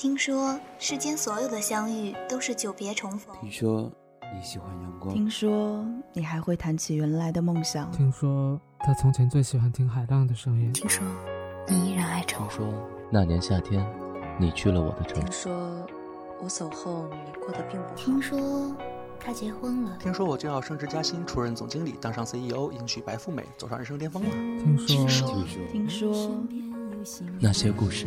听说世间所有的相遇都是久别重逢。听说你喜欢阳光。听说你还会谈起原来的梦想。听说他从前最喜欢听海浪的声音。听说你依然爱着我。听说那年夏天，你去了我的城。听说我走后你过得并不好。听说他结婚了。听说我就要升职加薪，出任总经理，当上 CEO，迎娶白富美，走上人生巅峰了。听说听说那些故事。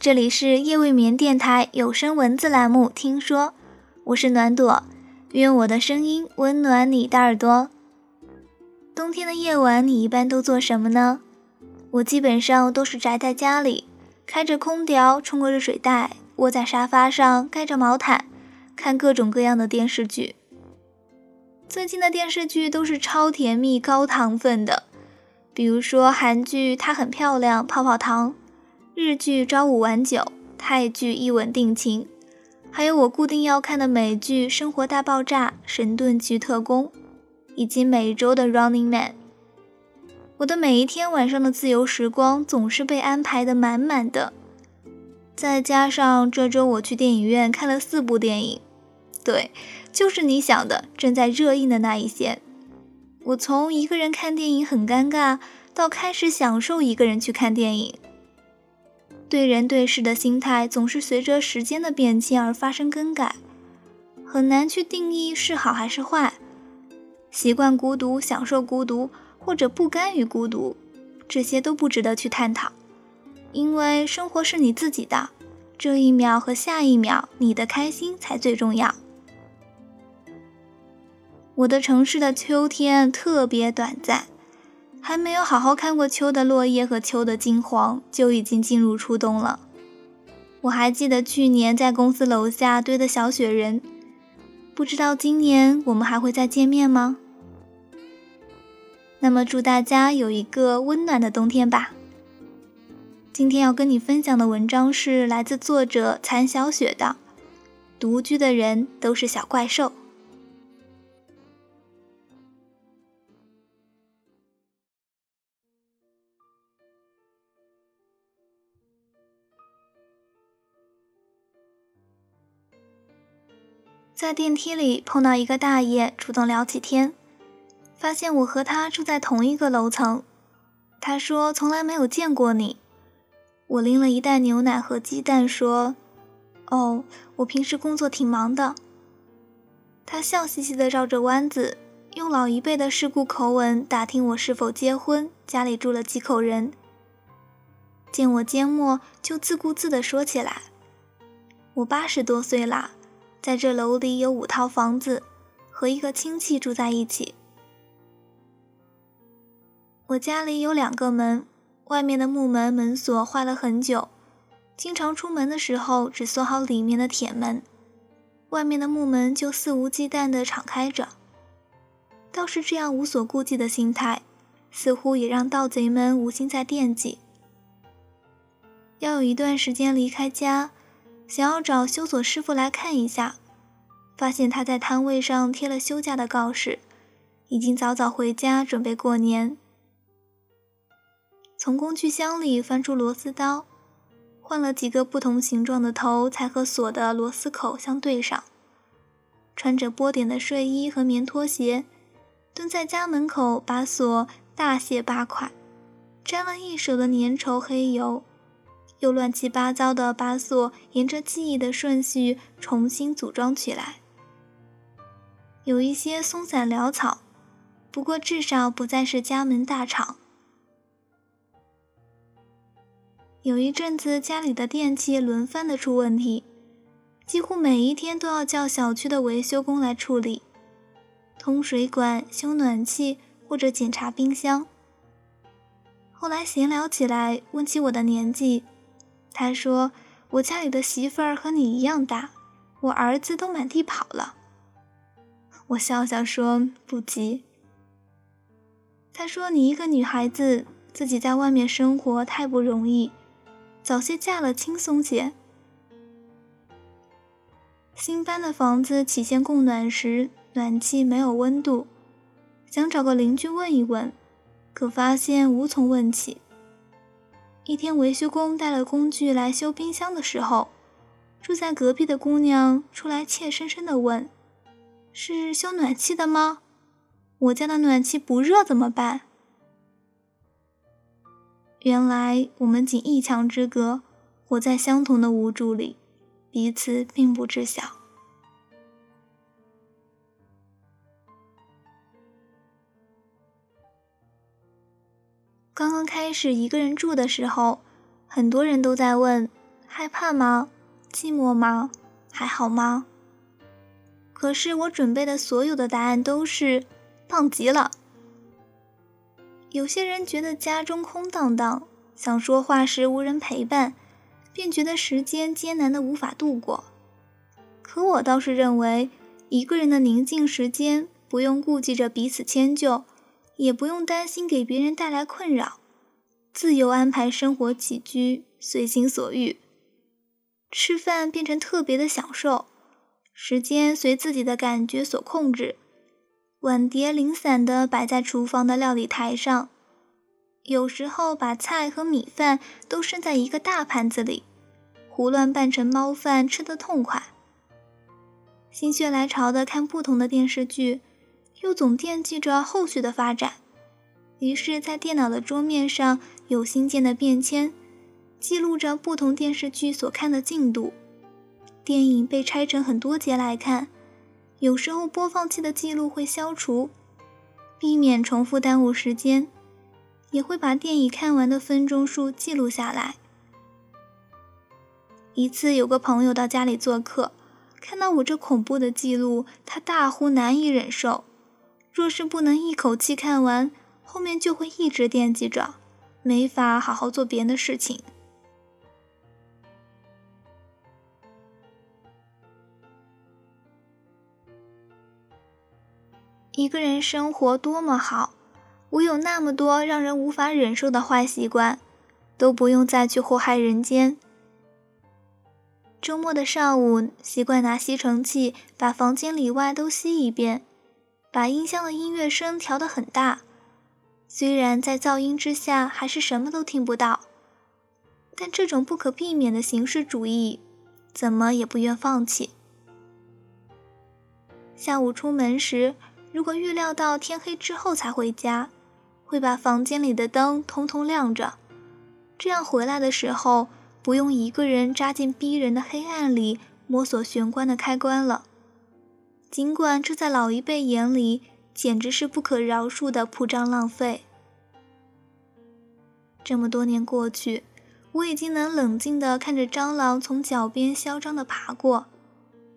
这里是夜未眠电台有声文字栏目，听说我是暖朵，愿我的声音温暖你的耳朵。冬天的夜晚，你一般都做什么呢？我基本上都是宅在家里，开着空调，冲个热水袋，窝在沙发上，盖着毛毯，看各种各样的电视剧。最近的电视剧都是超甜蜜、高糖分的，比如说韩剧《她很漂亮》，泡泡糖。日剧朝五晚九，泰剧一吻定情，还有我固定要看的美剧《生活大爆炸》《神盾局特工》，以及每周的《Running Man》。我的每一天晚上的自由时光总是被安排的满满的，再加上这周我去电影院看了四部电影，对，就是你想的正在热映的那一些。我从一个人看电影很尴尬，到开始享受一个人去看电影。对人对事的心态总是随着时间的变迁而发生更改，很难去定义是好还是坏。习惯孤独、享受孤独，或者不甘于孤独，这些都不值得去探讨。因为生活是你自己的，这一秒和下一秒，你的开心才最重要。我的城市的秋天特别短暂。还没有好好看过秋的落叶和秋的金黄，就已经进入初冬了。我还记得去年在公司楼下堆的小雪人，不知道今年我们还会再见面吗？那么祝大家有一个温暖的冬天吧。今天要跟你分享的文章是来自作者残小雪的《独居的人都是小怪兽》。在电梯里碰到一个大爷，主动聊起天，发现我和他住在同一个楼层。他说从来没有见过你。我拎了一袋牛奶和鸡蛋，说：“哦，我平时工作挺忙的。”他笑嘻嘻地绕着弯子，用老一辈的世故口吻打听我是否结婚，家里住了几口人。见我缄默，就自顾自地说起来：“我八十多岁啦。”在这楼里有五套房子，和一个亲戚住在一起。我家里有两个门，外面的木门门锁坏了很久，经常出门的时候只锁好里面的铁门，外面的木门就肆无忌惮地敞开着。倒是这样无所顾忌的心态，似乎也让盗贼们无心再惦记。要有一段时间离开家。想要找修锁师傅来看一下，发现他在摊位上贴了休假的告示，已经早早回家准备过年。从工具箱里翻出螺丝刀，换了几个不同形状的头，才和锁的螺丝口相对上。穿着波点的睡衣和棉拖鞋，蹲在家门口把锁大卸八块，沾了一手的粘稠黑油。又乱七八糟的把锁沿着记忆的顺序重新组装起来，有一些松散潦草，不过至少不再是家门大敞。有一阵子家里的电器轮番的出问题，几乎每一天都要叫小区的维修工来处理，通水管、修暖气或者检查冰箱。后来闲聊起来，问起我的年纪。他说：“我家里的媳妇儿和你一样大，我儿子都满地跑了。我笑笑说：“不急。”他说：“你一个女孩子，自己在外面生活太不容易，早些嫁了轻松些。”新搬的房子起先供暖时，暖气没有温度，想找个邻居问一问，可发现无从问起。一天，维修工带了工具来修冰箱的时候，住在隔壁的姑娘出来怯生生地问：“是修暖气的吗？我家的暖气不热怎么办？”原来我们仅一墙之隔，活在相同的无助里。彼此并不知晓。刚刚开始一个人住的时候，很多人都在问：害怕吗？寂寞吗？还好吗？可是我准备的所有的答案都是棒极了。有些人觉得家中空荡荡，想说话时无人陪伴。便觉得时间艰难的无法度过，可我倒是认为，一个人的宁静时间，不用顾忌着彼此迁就，也不用担心给别人带来困扰，自由安排生活起居，随心所欲。吃饭变成特别的享受，时间随自己的感觉所控制，碗碟零散地摆在厨房的料理台上，有时候把菜和米饭都盛在一个大盘子里。胡乱拌成猫饭，吃得痛快。心血来潮的看不同的电视剧，又总惦记着后续的发展，于是，在电脑的桌面上有新建的便签，记录着不同电视剧所看的进度。电影被拆成很多节来看，有时候播放器的记录会消除，避免重复耽误时间，也会把电影看完的分钟数记录下来。一次，有个朋友到家里做客，看到我这恐怖的记录，他大呼难以忍受。若是不能一口气看完，后面就会一直惦记着，没法好好做别的事情。一个人生活多么好，我有那么多让人无法忍受的坏习惯，都不用再去祸害人间。周末的上午，习惯拿吸尘器把房间里外都吸一遍，把音箱的音乐声调得很大，虽然在噪音之下还是什么都听不到，但这种不可避免的形式主义，怎么也不愿放弃。下午出门时，如果预料到天黑之后才回家，会把房间里的灯通通亮着，这样回来的时候。不用一个人扎进逼人的黑暗里摸索玄关的开关了。尽管这在老一辈眼里简直是不可饶恕的铺张浪费。这么多年过去，我已经能冷静地看着蟑螂从脚边嚣张地爬过，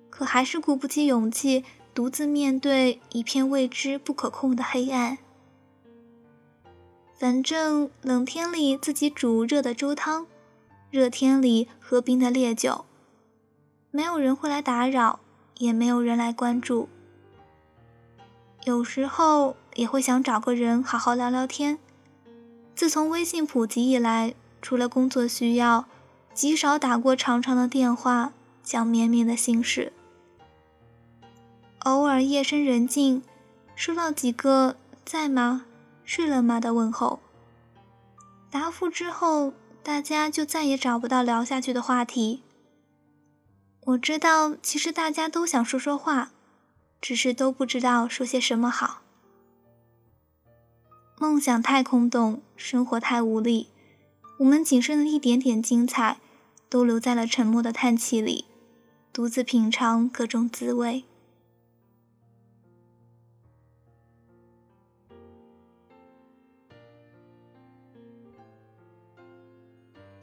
可还是鼓不起勇气独自面对一片未知不可控的黑暗。反正冷天里自己煮热的粥汤。热天里喝冰的烈酒，没有人会来打扰，也没有人来关注。有时候也会想找个人好好聊聊天。自从微信普及以来，除了工作需要，极少打过长长的电话讲绵绵的心事。偶尔夜深人静，收到几个“在吗？睡了吗”的问候，答复之后。大家就再也找不到聊下去的话题。我知道，其实大家都想说说话，只是都不知道说些什么好。梦想太空洞，生活太无力，我们仅剩的一点点精彩，都留在了沉默的叹气里，独自品尝各种滋味。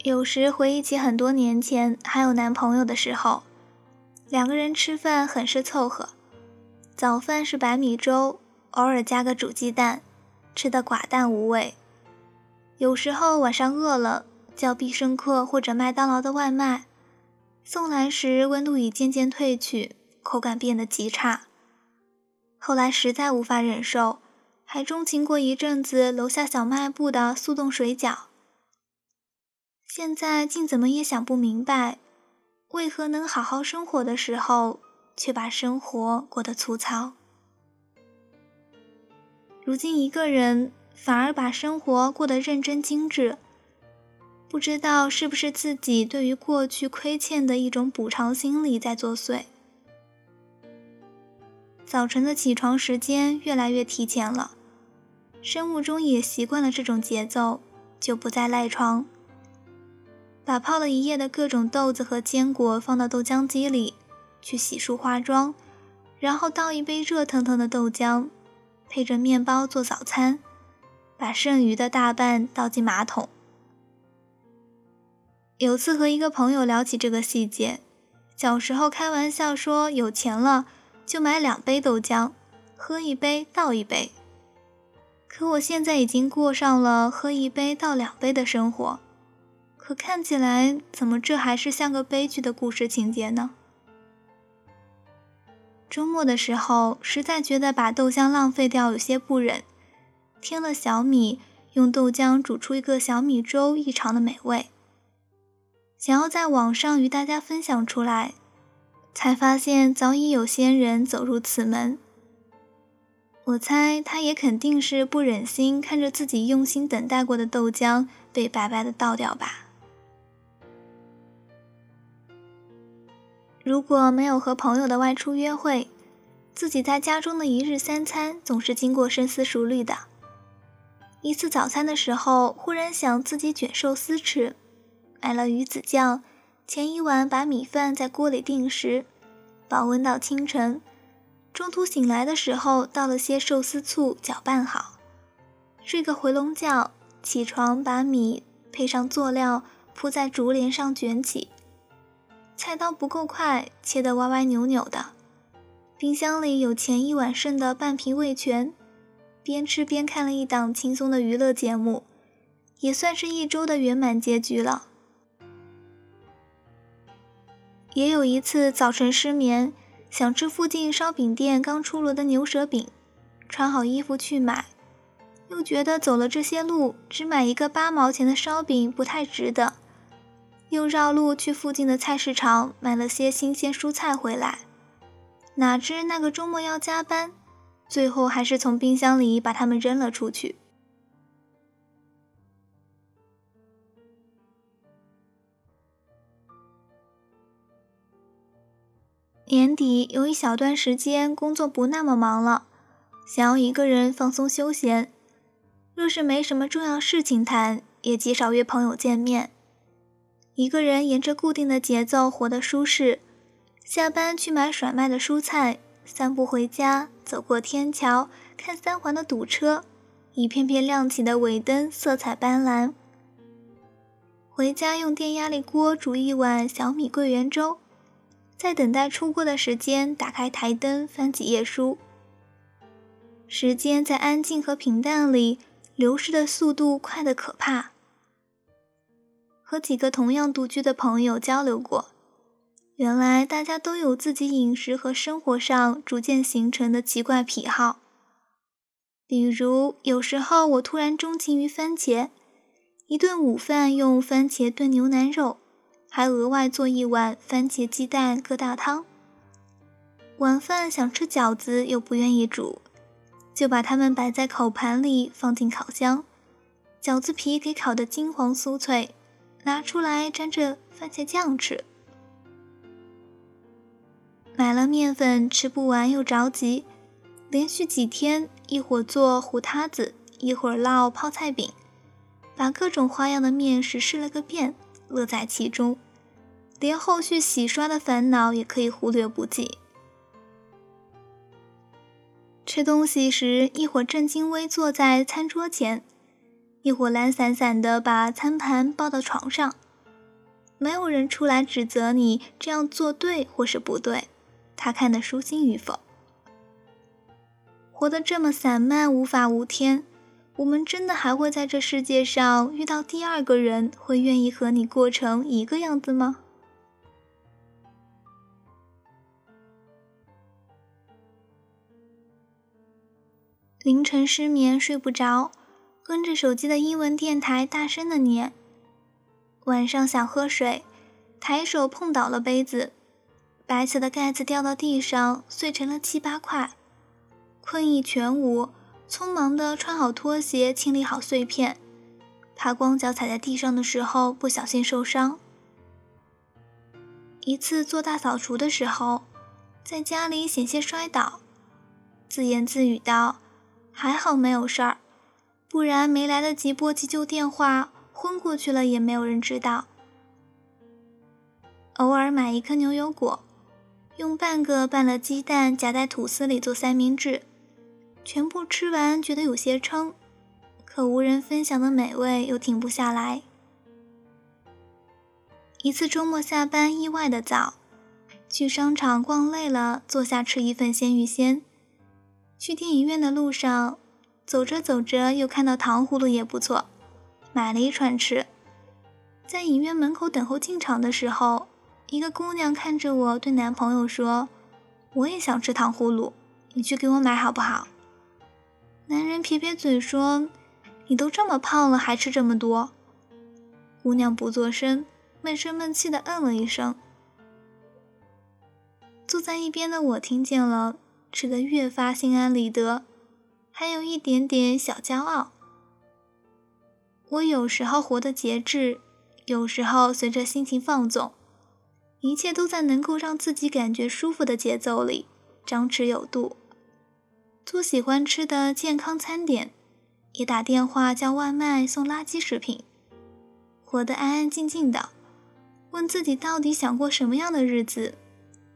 有时回忆起很多年前还有男朋友的时候，两个人吃饭很是凑合。早饭是白米粥，偶尔加个煮鸡蛋，吃得寡淡无味。有时候晚上饿了，叫必胜客或者麦当劳的外卖，送来时温度已渐渐退去，口感变得极差。后来实在无法忍受，还钟情过一阵子楼下小卖部的速冻水饺。现在竟怎么也想不明白，为何能好好生活的时候，却把生活过得粗糙。如今一个人反而把生活过得认真精致，不知道是不是自己对于过去亏欠的一种补偿心理在作祟。早晨的起床时间越来越提前了，生物钟也习惯了这种节奏，就不再赖床。把泡了一夜的各种豆子和坚果放到豆浆机里，去洗漱化妆，然后倒一杯热腾腾的豆浆。配着面包做早餐，把剩余的大半倒进马桶。有次和一个朋友聊起这个细节，小时候开玩笑说有钱了就买两杯豆浆，喝一杯倒一杯。可我现在已经过上了喝一杯倒两杯的生活，可看起来怎么这还是像个悲剧的故事情节呢？周末的时候，实在觉得把豆浆浪费掉有些不忍，添了小米，用豆浆煮出一个小米粥，异常的美味。想要在网上与大家分享出来，才发现早已有先人走入此门。我猜他也肯定是不忍心看着自己用心等待过的豆浆被白白的倒掉吧。如果没有和朋友的外出约会，自己在家中的一日三餐总是经过深思熟虑的。一次早餐的时候，忽然想自己卷寿司吃，买了鱼子酱，前一晚把米饭在锅里定时，保温到清晨。中途醒来的时候，倒了些寿司醋，搅拌好，睡个回笼觉。起床把米配上佐料铺在竹帘上卷起。菜刀不够快，切得歪歪扭扭的。冰箱里有前一晚剩的半瓶味全，边吃边看了一档轻松的娱乐节目，也算是一周的圆满结局了。也有一次早晨失眠，想吃附近烧饼店刚出炉的牛舌饼，穿好衣服去买，又觉得走了这些路，只买一个八毛钱的烧饼不太值得。又绕路去附近的菜市场买了些新鲜蔬菜回来，哪知那个周末要加班，最后还是从冰箱里把它们扔了出去。年底有一小段时间工作不那么忙了，想要一个人放松休闲，若是没什么重要事情谈，也极少约朋友见面。一个人沿着固定的节奏活得舒适，下班去买甩卖的蔬菜，散步回家，走过天桥，看三环的堵车，一片片亮起的尾灯色彩斑斓。回家用电压力锅煮一碗小米桂圆粥，在等待出锅的时间，打开台灯翻几页书。时间在安静和平淡里流逝的速度快得可怕。和几个同样独居的朋友交流过，原来大家都有自己饮食和生活上逐渐形成的奇怪癖好。比如，有时候我突然钟情于番茄，一顿午饭用番茄炖牛腩肉，还额外做一碗番茄鸡蛋疙瘩汤。晚饭想吃饺子又不愿意煮，就把它们摆在烤盘里放进烤箱，饺子皮给烤得金黄酥脆。拿出来沾着番茄酱吃。买了面粉吃不完又着急，连续几天一会儿做糊塌子，一会儿烙泡菜饼，把各种花样的面食试了个遍，乐在其中，连后续洗刷的烦恼也可以忽略不计。吃东西时，一会儿正襟危坐在餐桌前。一伙懒散散的把餐盘抱到床上。没有人出来指责你这样做对或是不对他看得舒心与否。活得这么散漫无法无天我们真的还会在这世界上遇到第二个人会愿意和你过成一个样子吗？凌晨失眠睡不着跟着手机的英文电台大声的念。晚上想喝水，抬手碰倒了杯子，白色的盖子掉到地上，碎成了七八块。困意全无，匆忙的穿好拖鞋，清理好碎片，怕光脚踩在地上的时候不小心受伤。一次做大扫除的时候，在家里险些摔倒，自言自语道：“还好没有事儿，不然没来得及拨急救电话，昏过去了也没有人知道。”偶尔买一颗牛油果，用半个拌了鸡蛋夹在吐司里做三明治。全部吃完，觉得有些撑，可无人分享的美味又停不下来。一次周末下班意外的早，去商场逛累了，坐下吃一份鲜芋仙。去电影院的路上，走着走着又看到糖葫芦也不错，买了一串吃。在影院门口等候进场的时候，一个姑娘看着我对男朋友说：“我也想吃糖葫芦，你去给我买好不好？”男人撇撇嘴说：“你都这么胖了，还吃这么多。”姑娘不作声，闷声闷气的嗯了一声。坐在一边的我听见了，吃得越发心安理得，还有一点点小骄傲。我有时候活得节制，有时候随着心情放纵，一切都在能够让自己感觉舒服的节奏里，张弛有度。做喜欢吃的健康餐点，也打电话叫外卖送垃圾食品，活得安安静静的，问自己到底想过什么样的日子，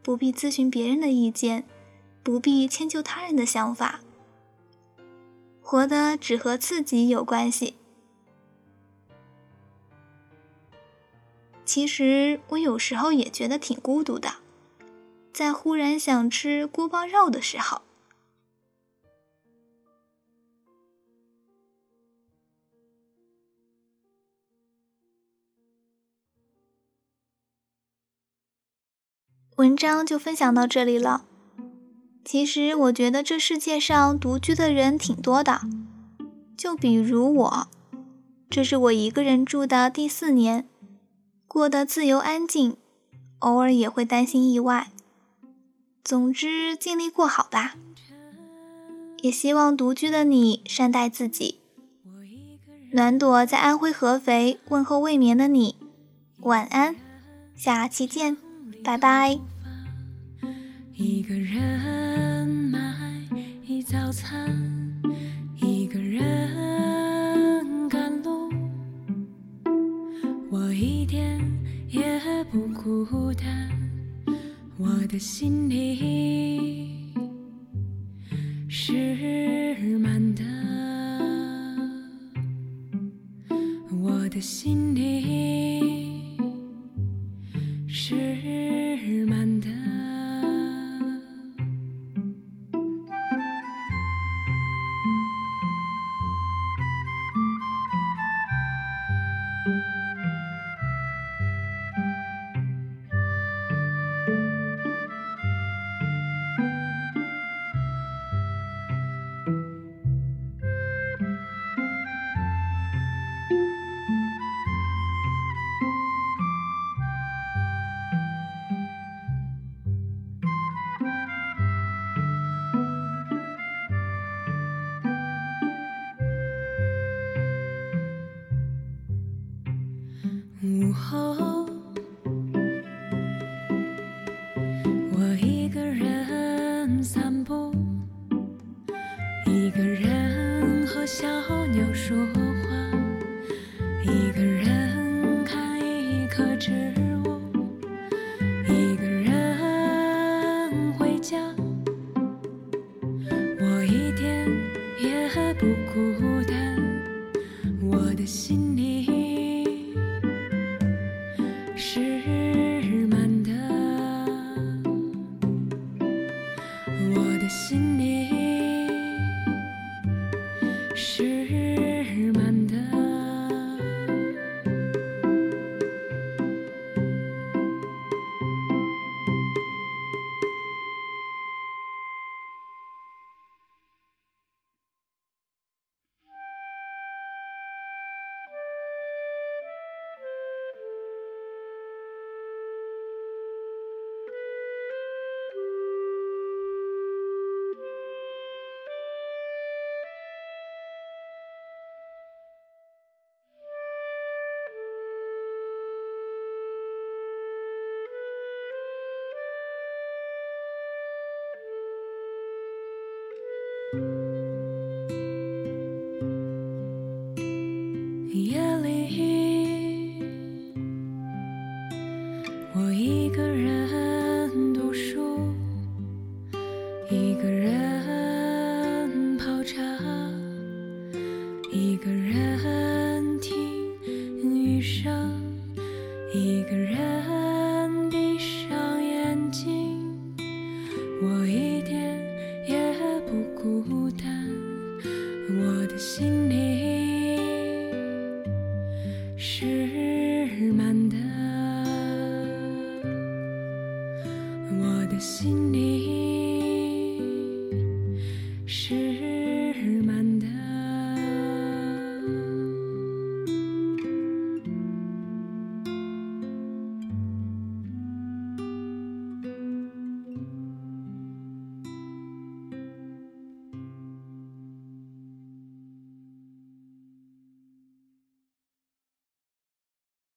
不必咨询别人的意见，不必迁就他人的想法，活的只和自己有关系。其实我有时候也觉得挺孤独的，在忽然想吃锅包肉的时候。文章就分享到这里了。其实我觉得这世界上独居的人挺多的，就比如我，这是我一个人住的第四年，过得自由安静，偶尔也会担心意外。总之，尽力过好吧。也希望独居的你善待自己。暖朵在安徽合肥问候未眠的你，晚安，下期见。拜拜。一个人早餐，一个人赶路，我一点也不孤单，我的心里心里。